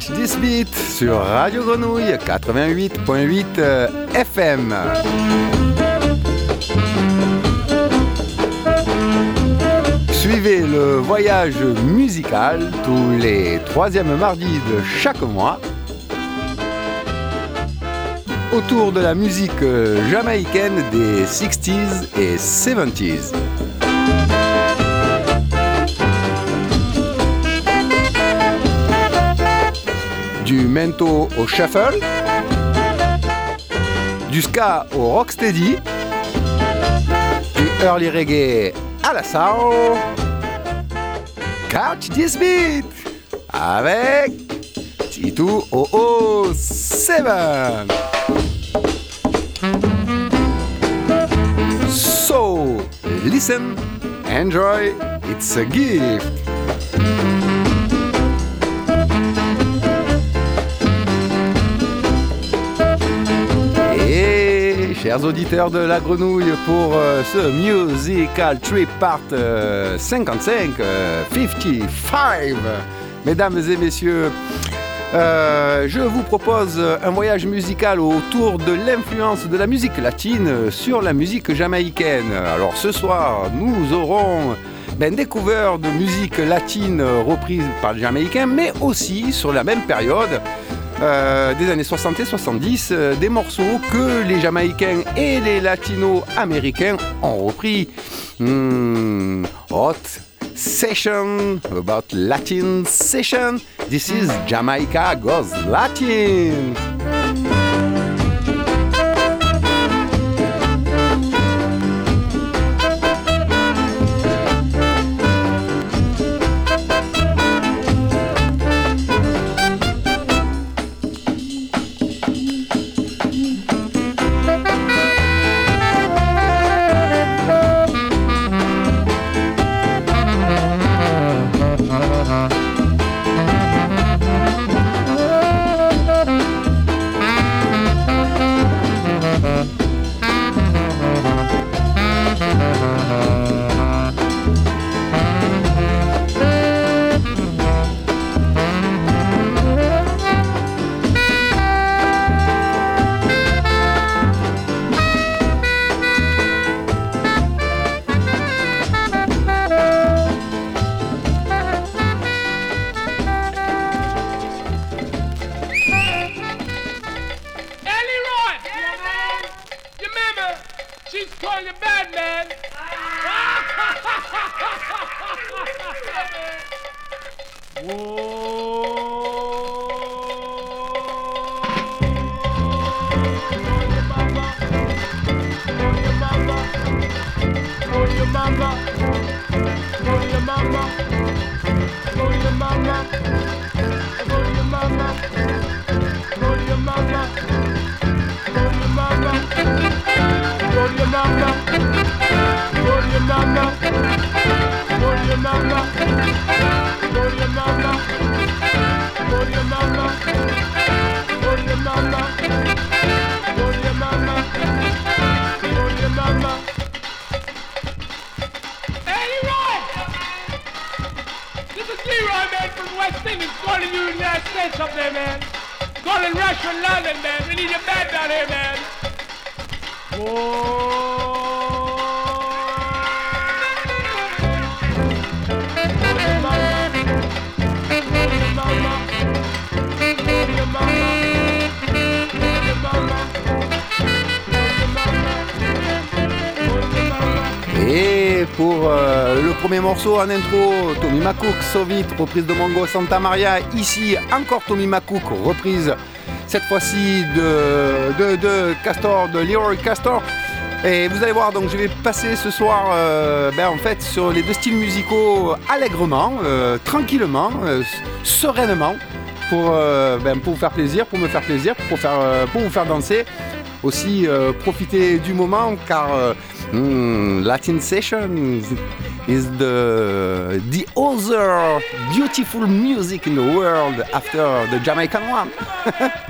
Catch This Beat sur Radio Grenouille 88.8 euh, FM. Suivez le voyage musical tous les troisièmes mardis de chaque mois autour de la musique jamaïcaine des 60s et 70s. Du mento au shuffle, du ska au rocksteady, du early reggae à la soul. Catch this beat avec Titu 007. So, listen, enjoy, it's a gift. Chers auditeurs de la grenouille, pour euh, ce Musical Trip Part euh, 55, euh, 55, mesdames et messieurs, euh, je vous propose un voyage musical autour de l'influence de la musique latine sur la musique jamaïcaine. Alors ce soir, nous aurons ben, des covers de musique latine reprise par les Jamaïcains, mais aussi sur la même période. Euh, des années 60 et 70, euh, des morceaux que les Jamaïcains et les Latino-Américains ont repris. Hmm, hot session about Latin session. This is Jamaica Goes Latin. up something, man. Golden Rush from London, man. We need your back down here, man. Whoa. Pour euh, le premier morceau en intro, Tommy McCook, Sovit, reprise de Mongo Santa Maria. Ici, encore Tommy McCook, reprise cette fois-ci de, de, Castor, de Leroy Castor. Et vous allez voir, donc je vais passer ce soir euh, ben, en fait sur les deux styles musicaux allègrement, euh, tranquillement, sereinement, pour, ben, pour vous faire plaisir, pour me faire plaisir, pour, faire, pour vous faire danser. Aussi profiter du moment car hmm, Latin Session is the, the other beautiful music in the world after the Jamaican one.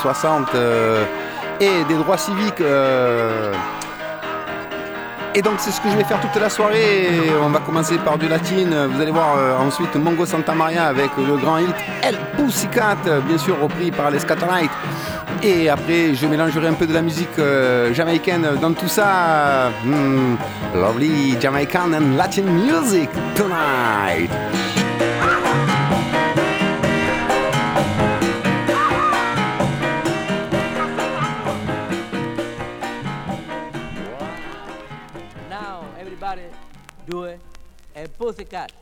60 et des droits civiques. Et donc c'est ce que je vais faire toute la soirée. On va commencer par du latine. Vous allez voir ensuite Mongo Santa Maria avec le grand hit El Pussycat, bien sûr repris par les Scatolites. Et après, je mélangerai un peu de la musique euh, jamaïcaine dans tout ça. Hmm, lovely Jamaican and Latin music tonight. A pussycat.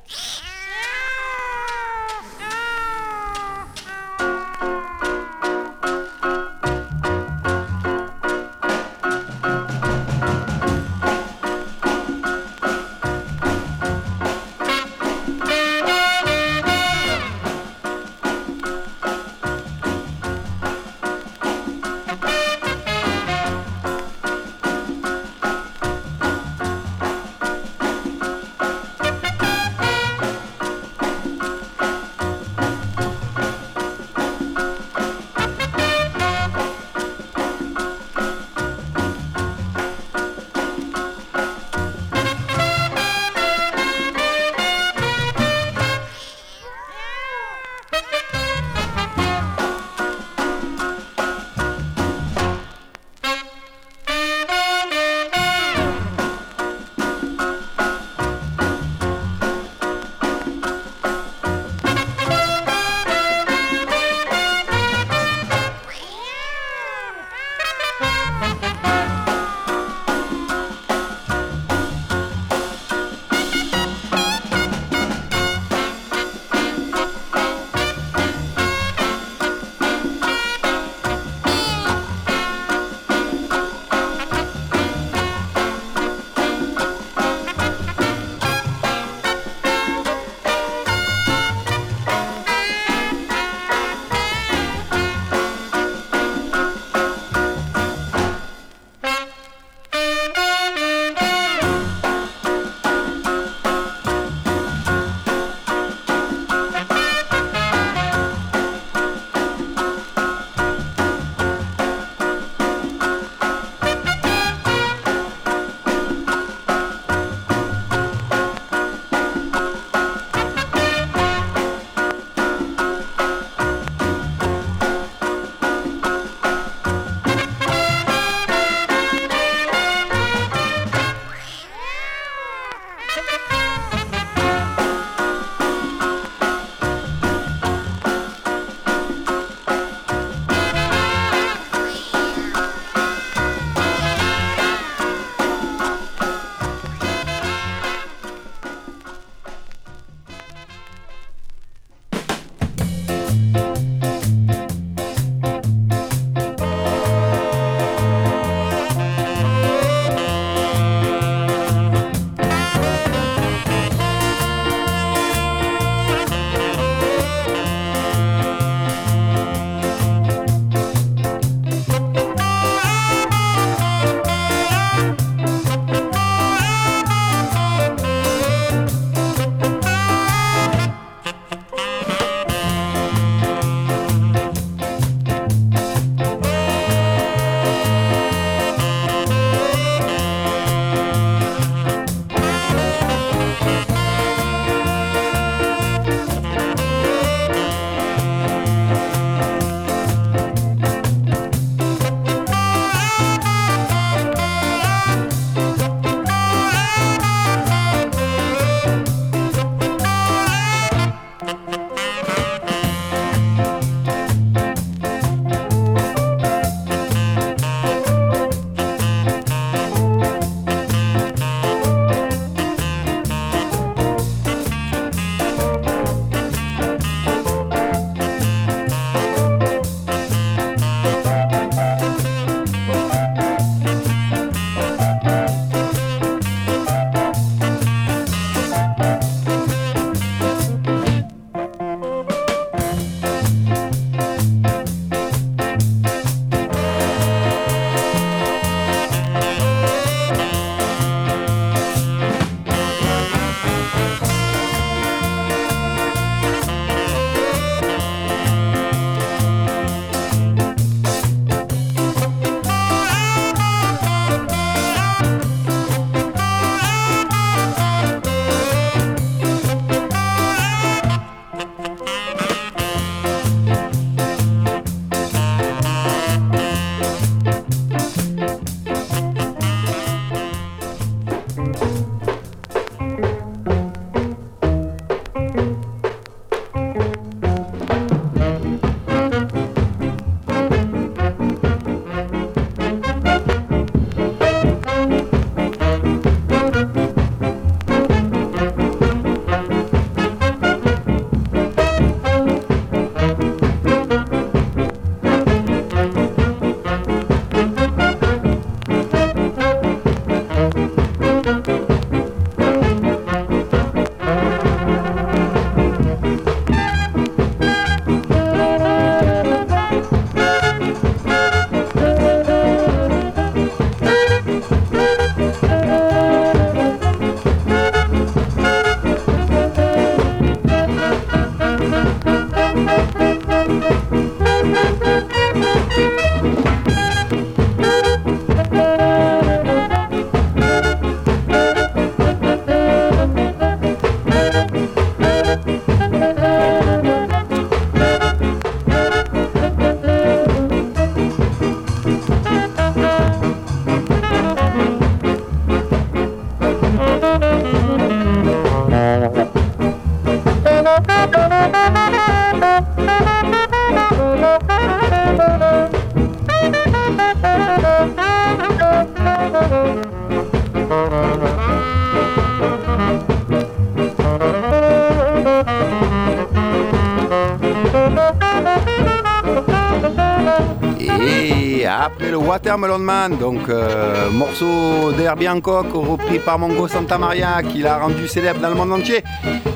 Après le Watermelon Man, donc euh, morceau d'Herbie Hancock repris par Mongo Santa Maria qui l'a rendu célèbre dans le monde entier.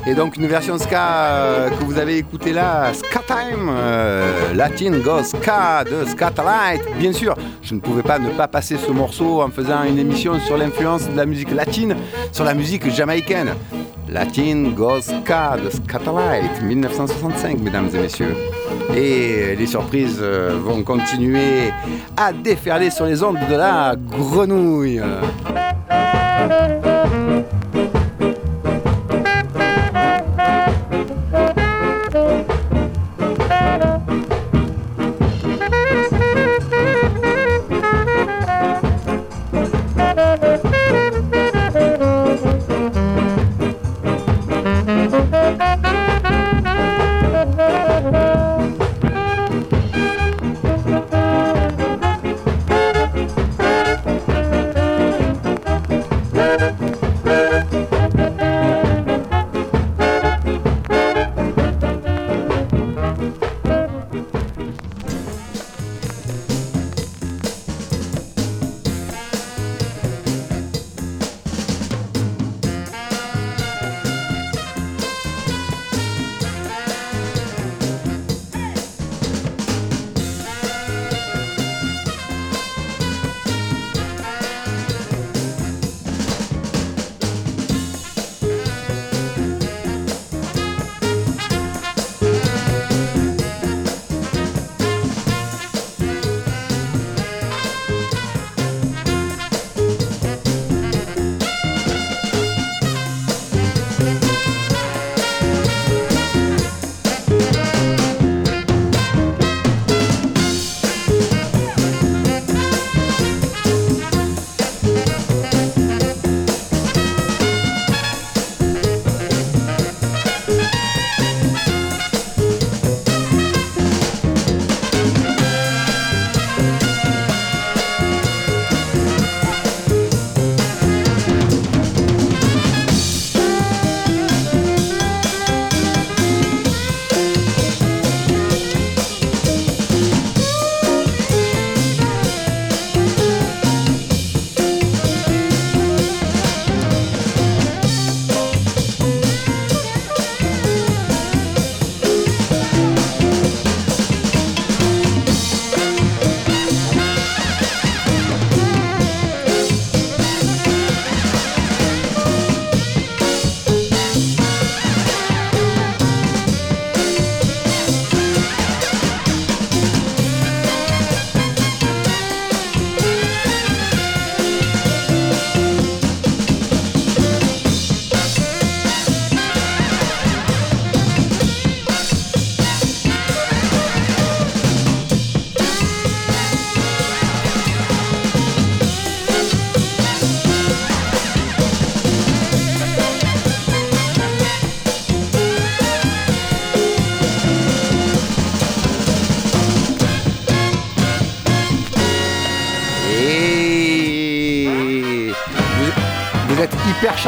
Et donc une version ska euh, que vous avez écouté là, Ska Time, euh, Latin Go Ska de Scatalight. Bien sûr, je ne pouvais pas ne pas passer ce morceau en faisant une émission sur l'influence de la musique latine sur la musique jamaïcaine. Latin Go Ska de Scatalight, 1965, mesdames et messieurs. Et les surprises euh, vont continuer à déferler sur les ondes de la grenouille.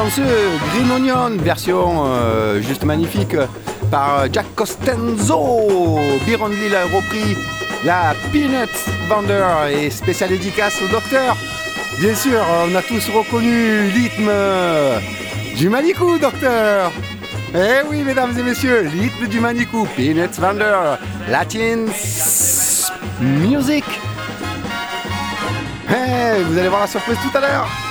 Chanceux, Green Onion, version euh, juste magnifique par Jack Costenzo. Lee a repris la Peanut Bander et spécial dédicace au docteur. Bien sûr, on a tous reconnu rythme du Manicou, docteur. Eh oui, mesdames et messieurs, rythme du Manicou, Peanut Bander, Latin Music. Eh, vous allez voir la surprise tout à l'heure.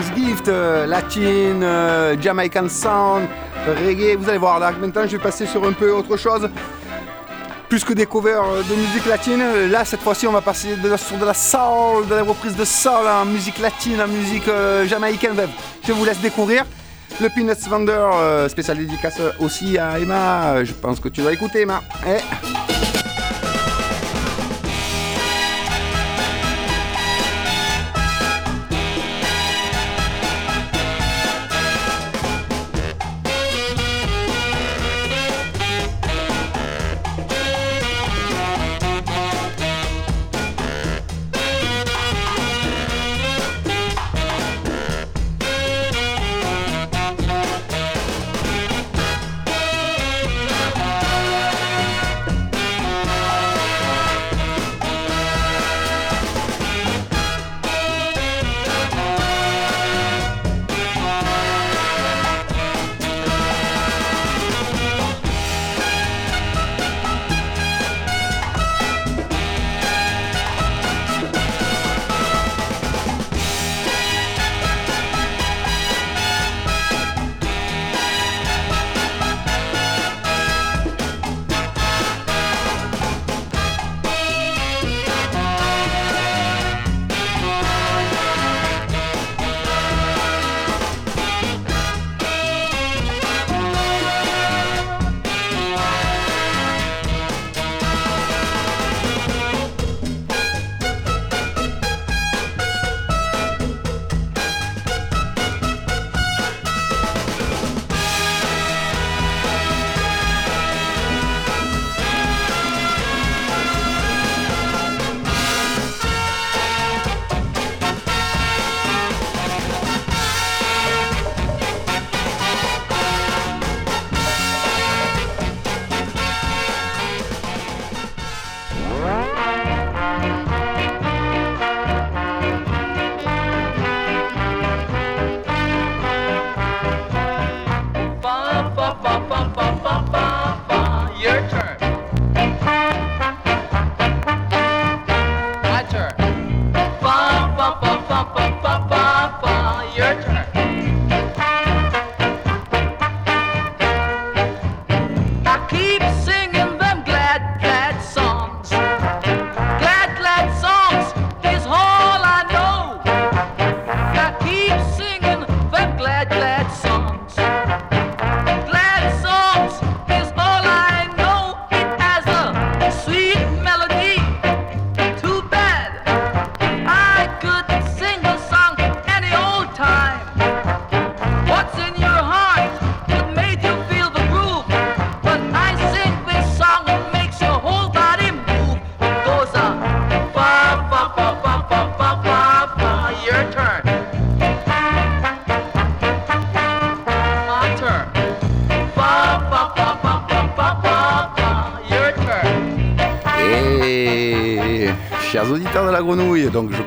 Gift, euh, latine, euh, Jamaican Sound, reggae. Vous allez voir, là maintenant je vais passer sur un peu autre chose. Plus que des covers de musique latine, là cette fois-ci on va passer sur de la soul, de la reprise de soul en musique latine, en musique jamaïcaine. Je vous laisse découvrir. Le Peanuts Vendor, spécial dédicace aussi à Emma. Je pense que tu vas écouter Emma. Eh.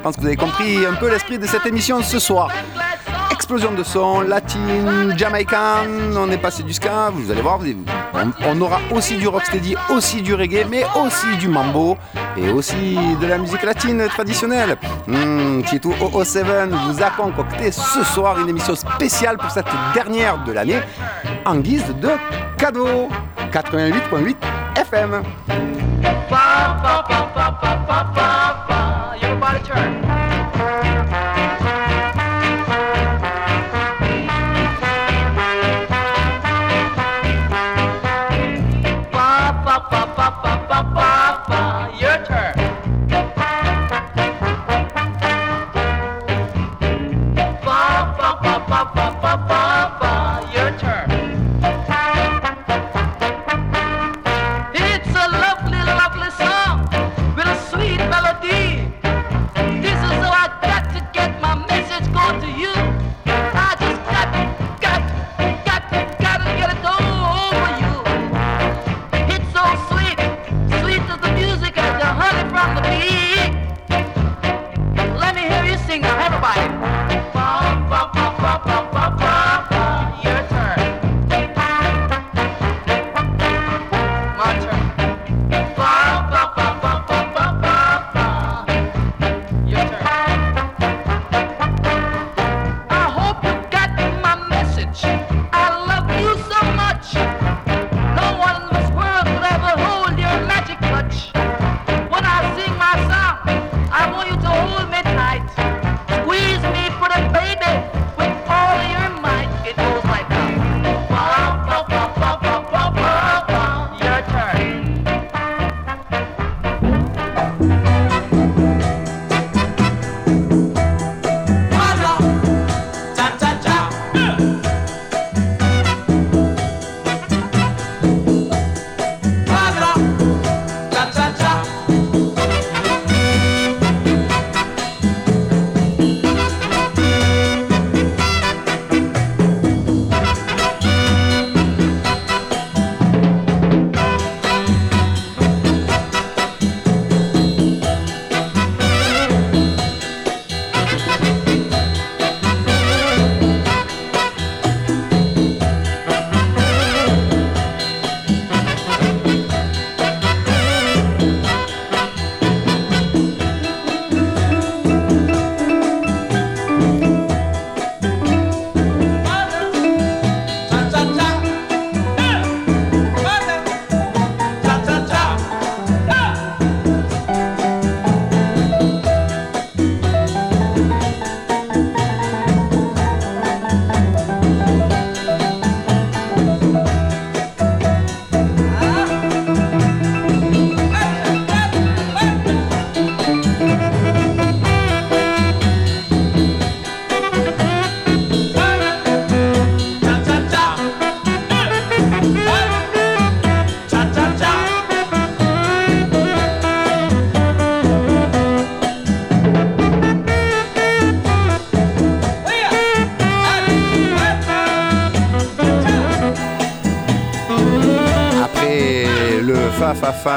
Pense que vous avez compris un peu l'esprit de cette émission ce soir. Explosion de son, latine, jamaïcain, on est passé du ska, vous allez voir, on, aura aussi du rocksteady, aussi du reggae, mais aussi du mambo et aussi de la musique latine traditionnelle. Mmh, Titou 007 vous a concocté ce soir une émission spéciale pour cette dernière de l'année en guise de cadeau. 88.8 FM.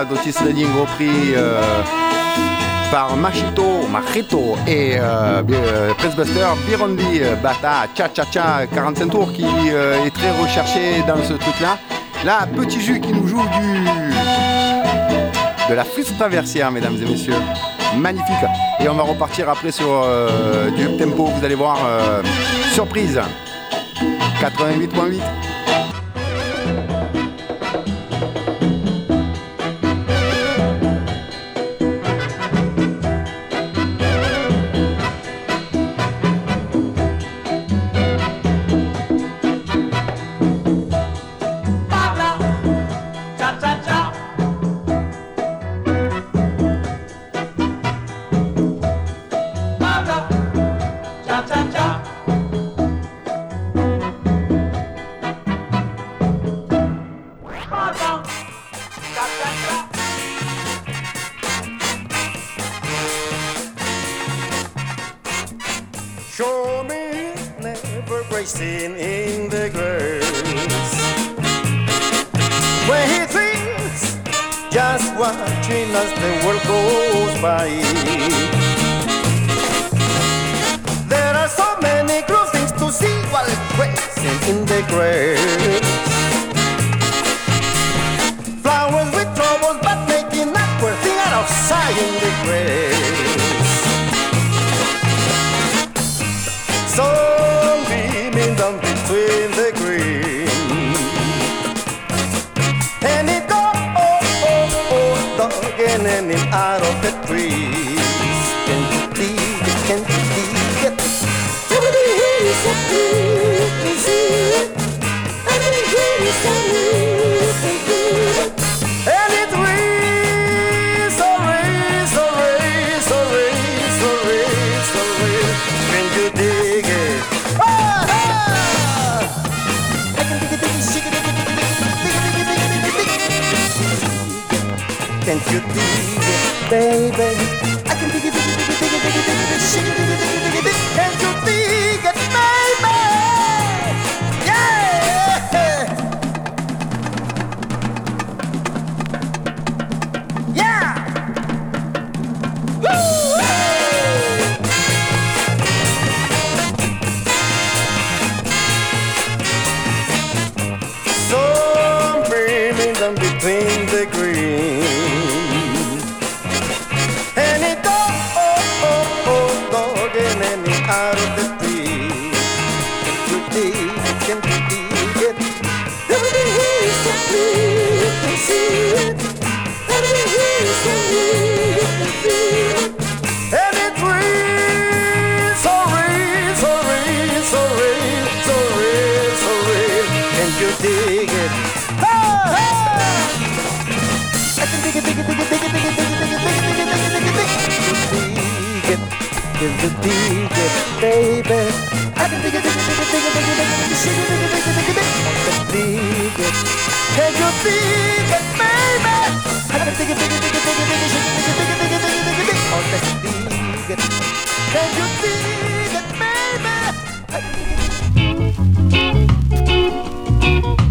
d'Otis Redding repris euh, par Machito, Machito et euh, euh Prince Buster, Birondi, Bata, Cha Cha Cha, 45 tours qui euh, est très recherché dans ce truc-là. Là, Petit Jus qui nous joue du de la flûte traversière, mesdames et messieurs. Magnifique. Et on va repartir après sur du tempo, vous allez voir. surprise. 88.8. just as the world goes by. There are so many cool things to see while racing in the grass. Flowers with troubles, but making awkward thing out of sight in the grass. Baby? I can dig it, dig it, dig it, dig it, dig it, you dig it? Ha ha! I can dig it, dig it, dig it, dig it, dig it, dig it, dig it, dig it, dig it, dig it, dig it, dig it. Can you dig it, baby? I can dig it, dig it, dig it, dig it, dig it, dig it, dig it, it, dig it, dig it, dig it, dig it. Dig it. Can you dig it, baby? I can dig it, dig it, dig it, dig it, dig it, it, dig it, dig it, dig it, dig it, dig it, dig it. Oh, let's dig it. Can you dig it, baby? Dig it thank you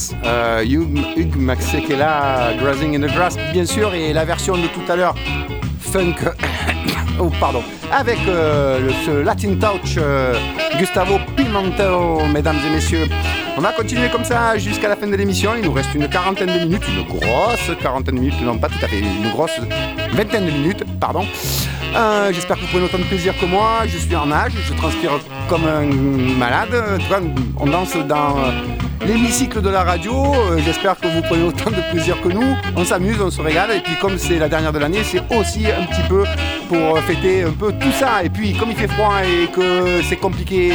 Grass, euh, Hugh, Maxekela, Grazing in the Grass, bien sûr, et la version de tout à l'heure, Funk, oh pardon, avec euh, ce Latin Touch, euh, Gustavo Pimentel, mesdames et messieurs. On va continuer comme ça jusqu'à la fin de l'émission, il nous reste une quarantaine de minutes, une grosse quarantaine de minutes, non pas tout à fait, une grosse vingtaine de minutes, pardon. Euh, J'espère que vous prenez autant de plaisir que moi. Je suis en nage, je transpire comme un malade. En tout cas, On danse dans l'hémicycle de la radio. Euh, J'espère que vous prenez autant de plaisir que nous. On s'amuse, on se régale. Et puis comme c'est la dernière de l'année, c'est aussi un petit peu pour fêter un peu tout ça. Et puis comme il fait froid et que c'est compliqué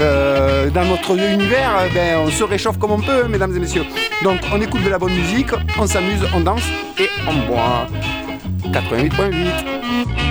euh, dans notre univers, ben, on se réchauffe comme on peut, mesdames et messieurs. Donc on écoute de la bonne musique, on s'amuse, on danse et on boit. 88.8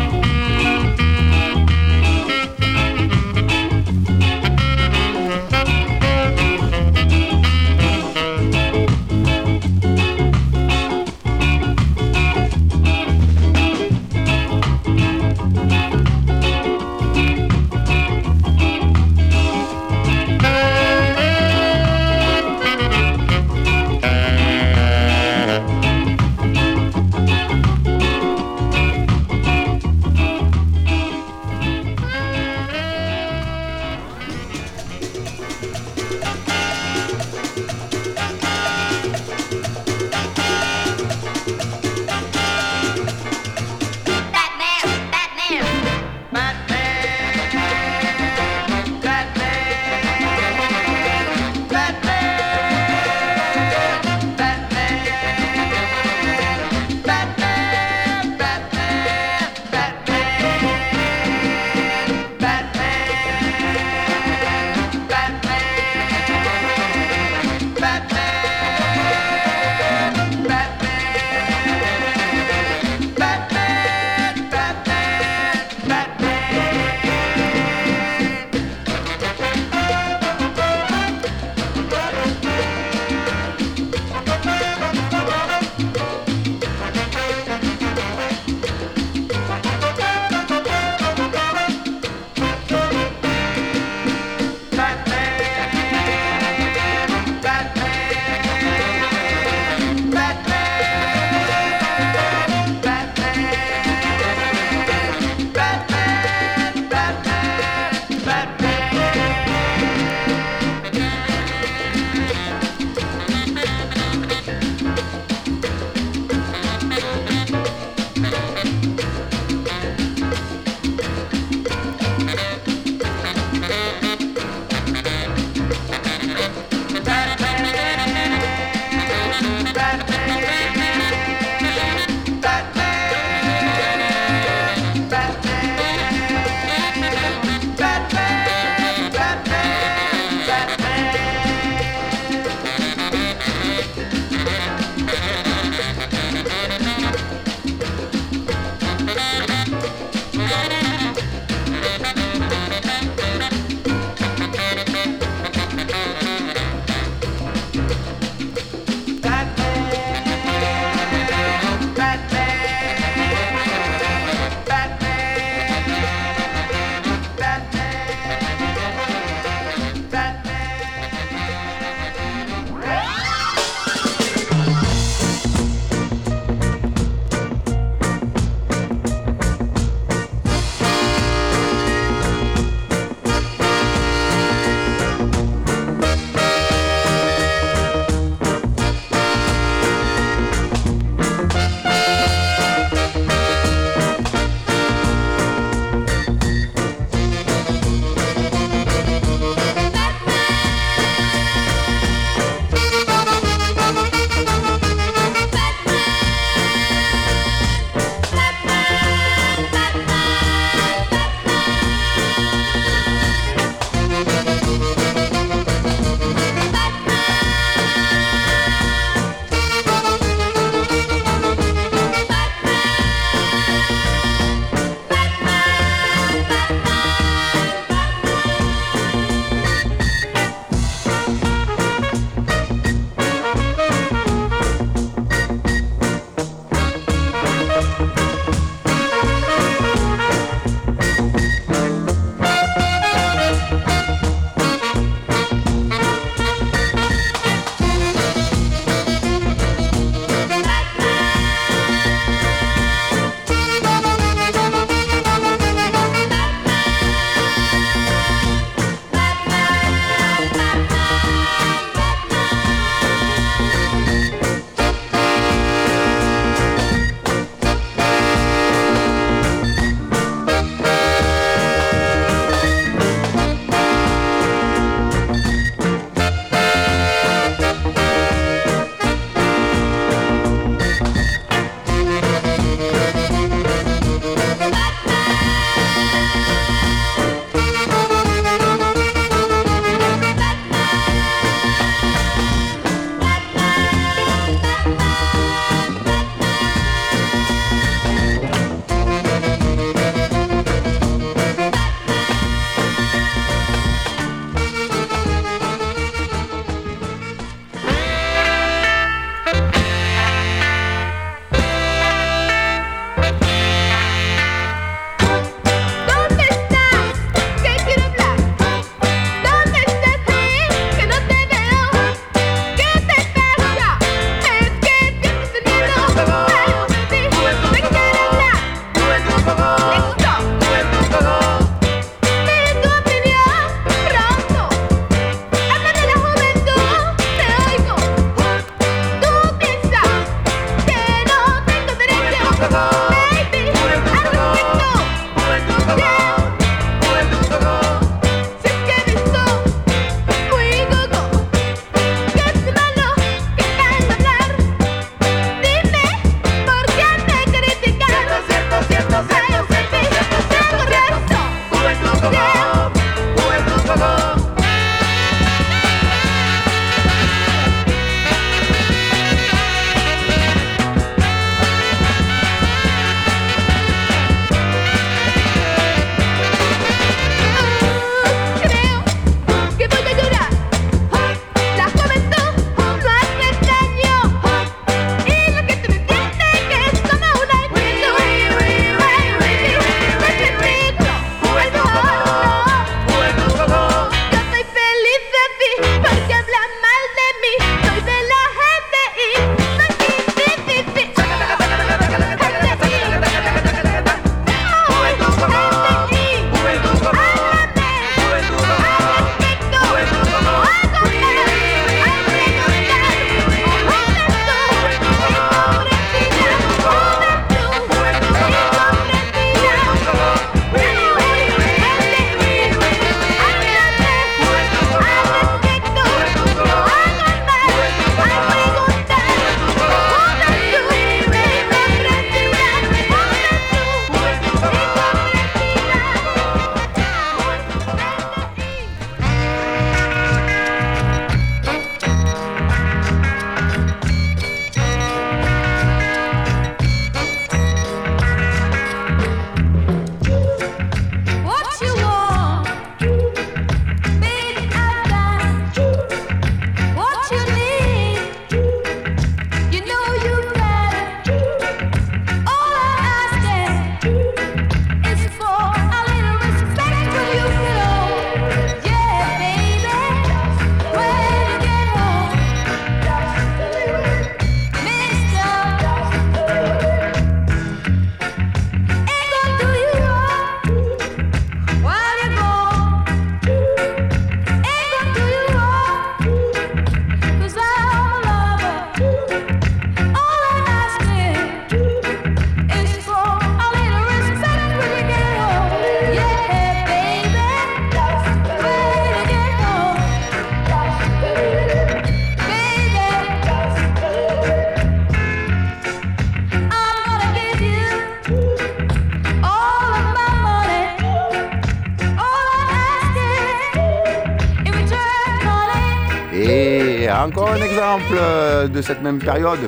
de cette même période,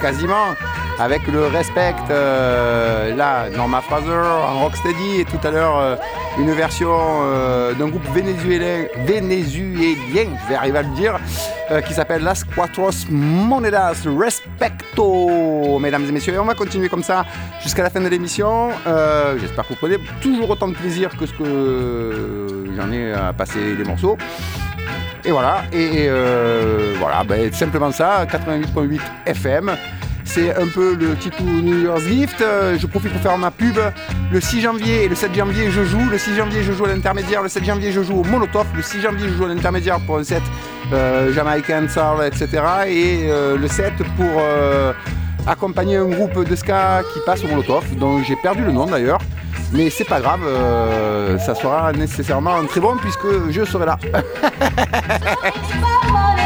quasiment, avec le Respect, euh, là, Norma Fraser, en Rocksteady, et tout à l'heure, euh, une version euh, d'un groupe vénézuélien, vénézuélien, je vais arriver à le dire, qui s'appelle Las Cuatros Monedas Respecto, mesdames et messieurs. Et on va continuer comme ça jusqu'à la fin de l'émission. J'espère que vous prenez toujours autant de plaisir que ce que j'en ai à passer les morceaux. Et voilà, et, euh, voilà, ben, simplement ça, 88.8 FM. C'est un peu le titre New Year's Gift. Euh, je profite pour faire ma pub. Le 6 janvier et le 7 janvier, je joue. Le 6 janvier, je joue à l'intermédiaire. Le 7 janvier, je joue au Molotov. Le 6 janvier, je joue à l'intermédiaire pour un set euh, Jamaican Soul, etc. Et le 7 pour accompagner un groupe de ska qui passe au Molotov, dont j'ai perdu le nom d'ailleurs. Mais c'est pas grave, euh, ça sera nécessairement très bon puisque je serai là.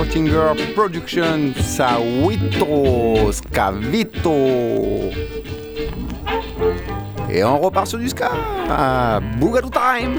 Pottinger Production Sawito Scavito. Et on repart sur du ska. Boogaloo Time.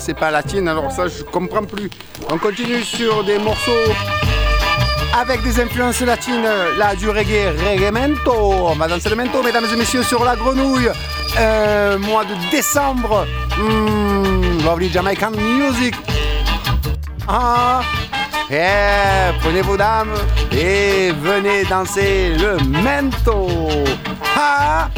C'est pas latine, alors ça je comprends plus. On continue sur des morceaux avec des influences latines, là du reggae, reggaemento. On va danser le mento, mesdames et messieurs, sur la grenouille. Euh, mois de décembre. Mmh, lovely Jamaican music. Ah, yeah, prenez vos dames et venez danser le mento. Ah,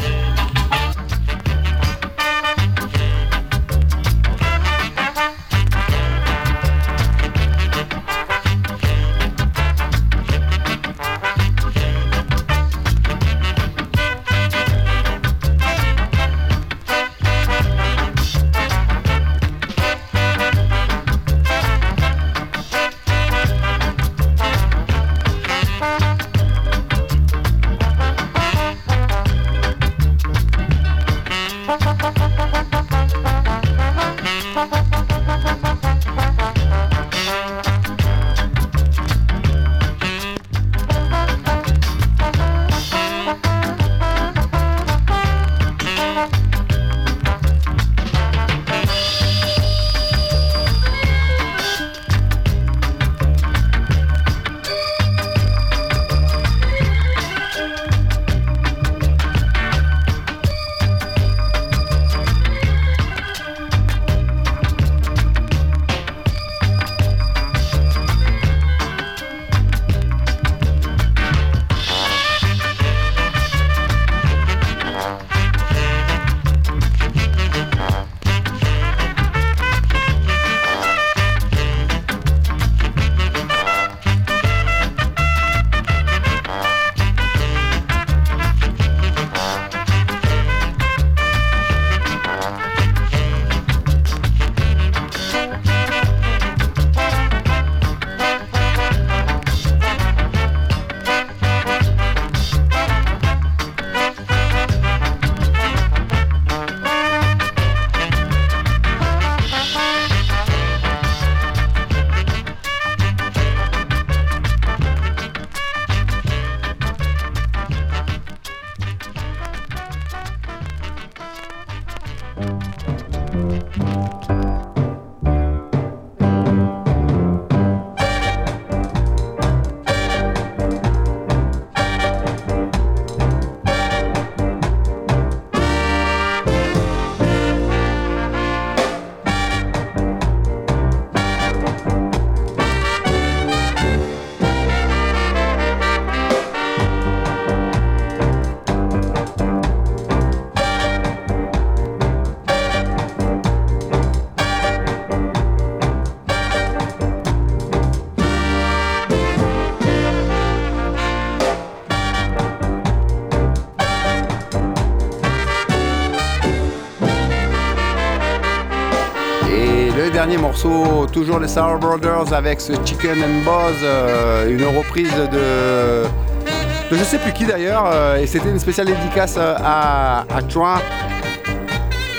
dernier morceau, toujours les Sour Brothers avec ce Chicken and Buzz, euh, une reprise de, de je sais plus qui d'ailleurs, euh, et c'était une spéciale dédicace à, à Troyes.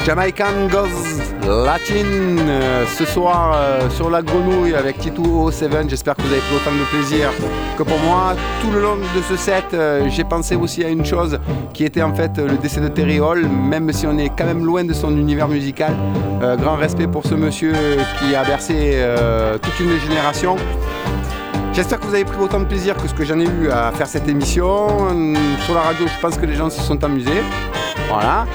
Jamaican Goes Latin euh, ce soir sur la grenouille avec Tito 7 J'espère que vous avez pris autant de plaisir que pour moi. Tout le long de ce set, j'ai pensé aussi à une chose qui était en fait le décès de Terry Hall, même si on est quand même loin de son univers musical. grand respect pour ce monsieur qui a bercé toute une génération. J'espère que vous avez pris autant de plaisir que ce que j'en ai eu à faire cette émission. Sur la radio, je pense que les gens se sont amusés. Voilà.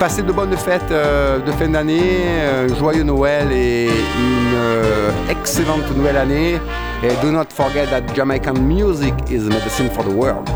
Passez de bonnes fêtes de fin d'année, joyeux Noël et une excellente nouvelle année. Et do not forget that Jamaican music is medicine for the world.